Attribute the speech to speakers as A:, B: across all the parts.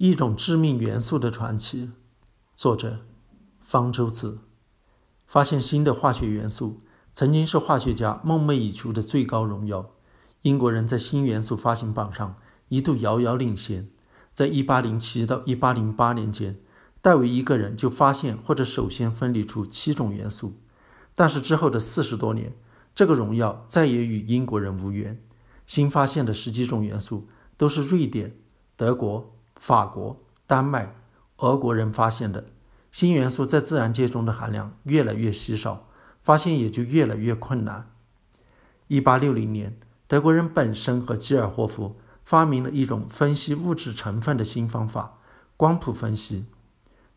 A: 一种致命元素的传奇，作者方舟子。发现新的化学元素，曾经是化学家梦寐以求的最高荣耀。英国人在新元素发行榜上一度遥遥领先。在1807到1808年间，戴维一个人就发现或者首先分离出七种元素。但是之后的四十多年，这个荣耀再也与英国人无缘。新发现的十几种元素都是瑞典、德国、法国、丹麦、俄国人发现的。新元素在自然界中的含量越来越稀少，发现也就越来越困难。1860年，德国人本身和基尔霍夫发明了一种分析物质成分的新方法——光谱分析。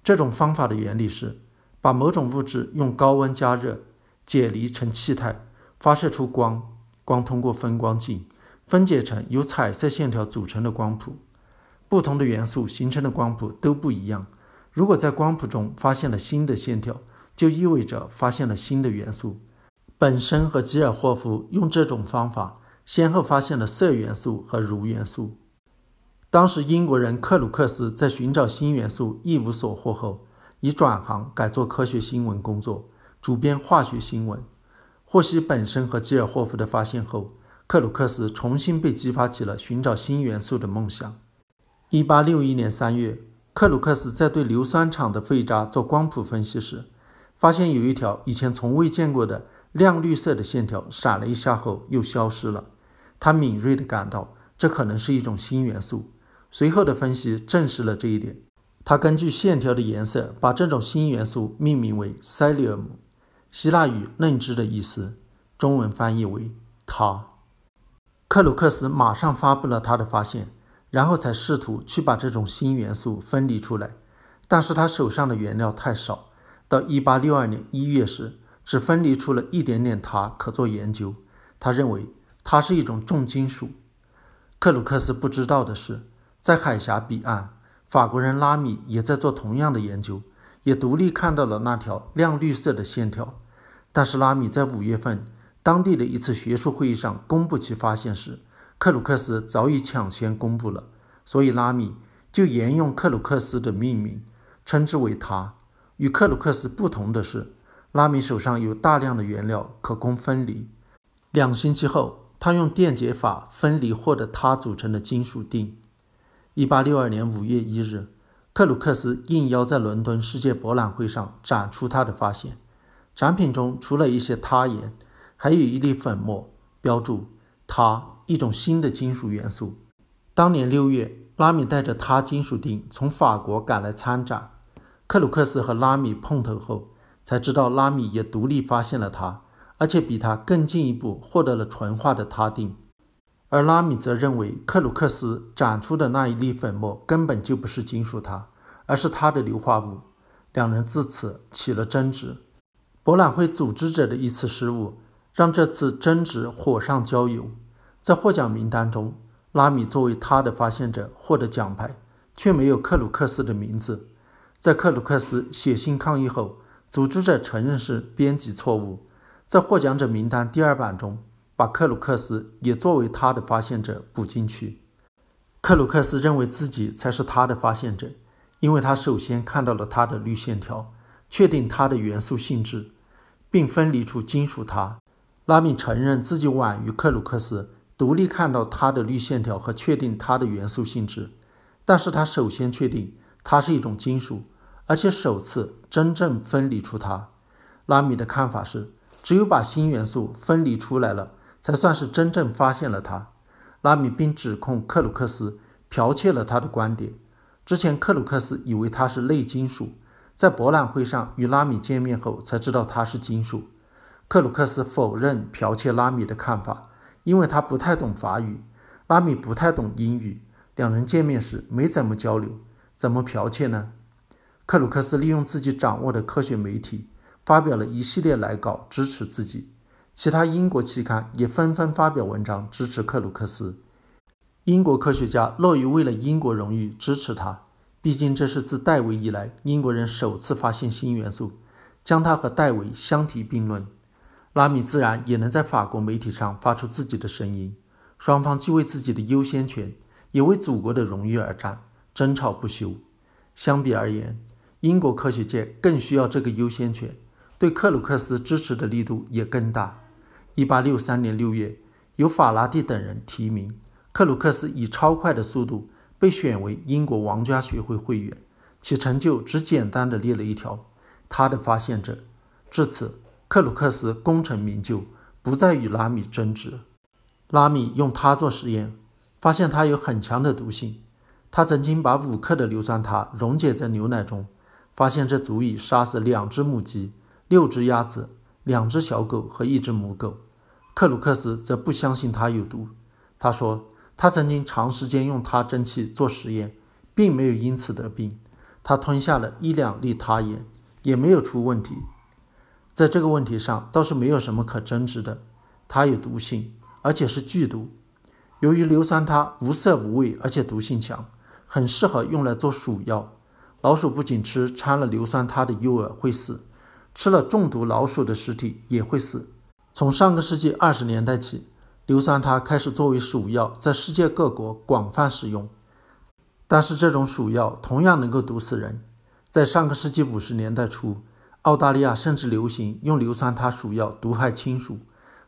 A: 这种方法的原理是，把某种物质用高温加热，解离成气态，发射出光，光通过分光镜。分解成由彩色线条组成的光谱，不同的元素形成的光谱都不一样。如果在光谱中发现了新的线条，就意味着发现了新的元素。本身和吉尔霍夫用这种方法，先后发现了铯元素和铷元素。当时英国人克鲁克斯在寻找新元素一无所获后，已转行改做科学新闻工作，主编化学新闻。获悉本身和吉尔霍夫的发现后，克鲁克斯重新被激发起了寻找新元素的梦想。一八六一年三月，克鲁克斯在对硫酸厂的废渣做光谱分析时，发现有一条以前从未见过的亮绿色的线条闪了一下后又消失了。他敏锐地感到这可能是一种新元素。随后的分析证实了这一点。他根据线条的颜色，把这种新元素命名为 “celium”，希腊语“嫩枝”的意思，中文翻译为“它”。克鲁克斯马上发布了他的发现，然后才试图去把这种新元素分离出来。但是他手上的原料太少，到1862年1月时，只分离出了一点点铊可做研究。他认为它是一种重金属。克鲁克斯不知道的是，在海峡彼岸，法国人拉米也在做同样的研究，也独立看到了那条亮绿色的线条。但是拉米在五月份。当地的一次学术会议上公布其发现时，克鲁克斯早已抢先公布了，所以拉米就沿用克鲁克斯的命名，称之为他。与克鲁克斯不同的是，拉米手上有大量的原料可供分离。两星期后，他用电解法分离获得他组成的金属锭。一八六二年五月一日，克鲁克斯应邀在伦敦世界博览会上展出他的发现，展品中除了一些他盐。还有一粒粉末，标注它一种新的金属元素。当年六月，拉米带着它金属锭从法国赶来参展。克鲁克斯和拉米碰头后，才知道拉米也独立发现了它，而且比他更进一步获得了纯化的他锭。而拉米则认为克鲁克斯展出的那一粒粉末根本就不是金属铊，而是他的硫化物。两人自此起了争执。博览会组织者的一次失误。让这次争执火上浇油。在获奖名单中，拉米作为他的发现者获得奖牌，却没有克鲁克斯的名字。在克鲁克斯写信抗议后，组织者承认是编辑错误，在获奖者名单第二版中把克鲁克斯也作为他的发现者补进去。克鲁克斯认为自己才是他的发现者，因为他首先看到了他的绿线条，确定它的元素性质，并分离出金属铊。拉米承认自己晚于克鲁克斯独立看到它的绿线条和确定它的元素性质，但是它首先确定它是一种金属，而且首次真正分离出它。拉米的看法是，只有把新元素分离出来了，才算是真正发现了它。拉米并指控克鲁克斯剽窃了他的观点。之前克鲁克斯以为它是类金属，在博览会上与拉米见面后才知道它是金属。克鲁克斯否认剽窃拉米的看法，因为他不太懂法语，拉米不太懂英语，两人见面时没怎么交流，怎么剽窃呢？克鲁克斯利用自己掌握的科学媒体，发表了一系列来稿支持自己，其他英国期刊也纷纷发表文章支持克鲁克斯。英国科学家乐于为了英国荣誉支持他，毕竟这是自戴维以来英国人首次发现新元素，将他和戴维相提并论。拉米自然也能在法国媒体上发出自己的声音，双方既为自己的优先权，也为祖国的荣誉而战，争吵不休。相比而言，英国科学界更需要这个优先权，对克鲁克斯支持的力度也更大。一八六三年六月，由法拉第等人提名，克鲁克斯以超快的速度被选为英国王家学会会员。其成就只简单的列了一条：他的发现者。至此，克鲁克斯功成名就，不再与拉米争执。拉米用它做实验，发现它有很强的毒性。他曾经把五克的硫酸塔溶解在牛奶中，发现这足以杀死两只母鸡、六只鸭子、两只小狗和一只母狗。克鲁克斯则不相信它有毒。他说，他曾经长时间用它蒸汽做实验，并没有因此得病。他吞下了一两粒他盐，也没有出问题。在这个问题上倒是没有什么可争执的。它有毒性，而且是剧毒。由于硫酸铊无色无味，而且毒性强，很适合用来做鼠药。老鼠不仅吃掺了硫酸铊的诱饵会死，吃了中毒老鼠的尸体也会死。从上个世纪二十年代起，硫酸铊开始作为鼠药在世界各国广泛使用。但是这种鼠药同样能够毒死人。在上个世纪五十年代初，澳大利亚甚至流行用硫酸铊鼠药毒害亲属，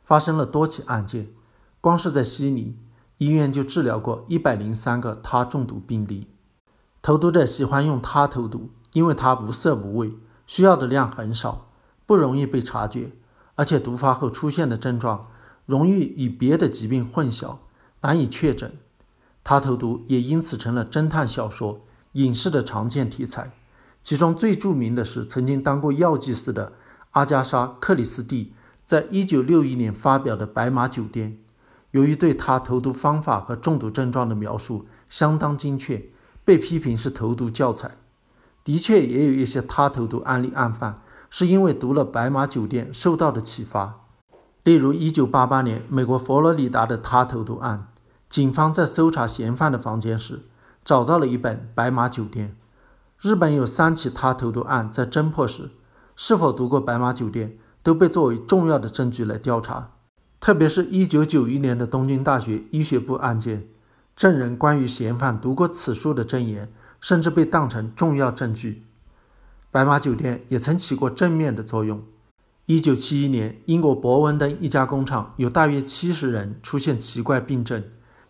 A: 发生了多起案件。光是在悉尼医院就治疗过一百零三个他中毒病例。投毒者喜欢用他投毒，因为它无色无味，需要的量很少，不容易被察觉，而且毒发后出现的症状容易与别的疾病混淆，难以确诊。他投毒也因此成了侦探小说、影视的常见题材。其中最著名的是曾经当过药剂师的阿加莎·克里斯蒂在一九六一年发表的《白马酒店》。由于对他投毒方法和中毒症状的描述相当精确，被批评是投毒教材。的确，也有一些他投毒案例案犯是因为读了《白马酒店》受到的启发。例如，一九八八年美国佛罗里达的他投毒案。警方在搜查嫌犯的房间时，找到了一本《白马酒店》。日本有三起他投毒案，在侦破时，是否读过《白马酒店》都被作为重要的证据来调查。特别是一九九一年的东京大学医学部案件，证人关于嫌犯读过此书的证言，甚至被当成重要证据。《白马酒店》也曾起过正面的作用。一九七一年，英国伯文登一家工厂有大约七十人出现奇怪病症。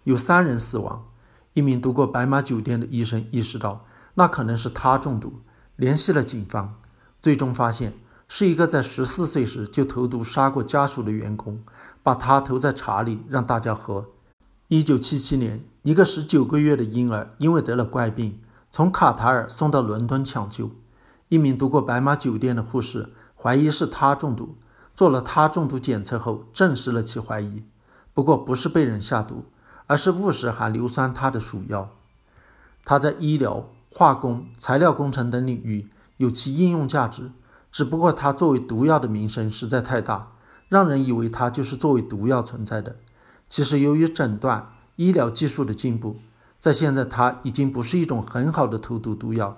A: 有三人死亡。一名读过《白马酒店》的医生意识到，那可能是他中毒，联系了警方，最终发现是一个在十四岁时就投毒杀过家属的员工，把他投在茶里让大家喝。一九七七年，一个十九个月的婴儿因为得了怪病，从卡塔尔送到伦敦抢救。一名读过《白马酒店》的护士怀疑是他中毒，做了他中毒检测后证实了其怀疑，不过不是被人下毒。而是误食含硫酸铊的鼠药，他在医疗、化工、材料工程等领域有其应用价值。只不过它作为毒药的名声实在太大，让人以为它就是作为毒药存在的。其实，由于诊断、医疗技术的进步，在现在它已经不是一种很好的投毒毒药。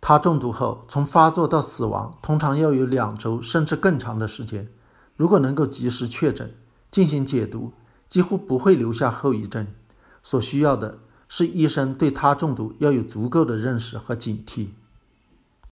A: 它中毒后，从发作到死亡通常要有两周甚至更长的时间。如果能够及时确诊，进行解毒。几乎不会留下后遗症。所需要的是医生对他中毒要有足够的认识和警惕。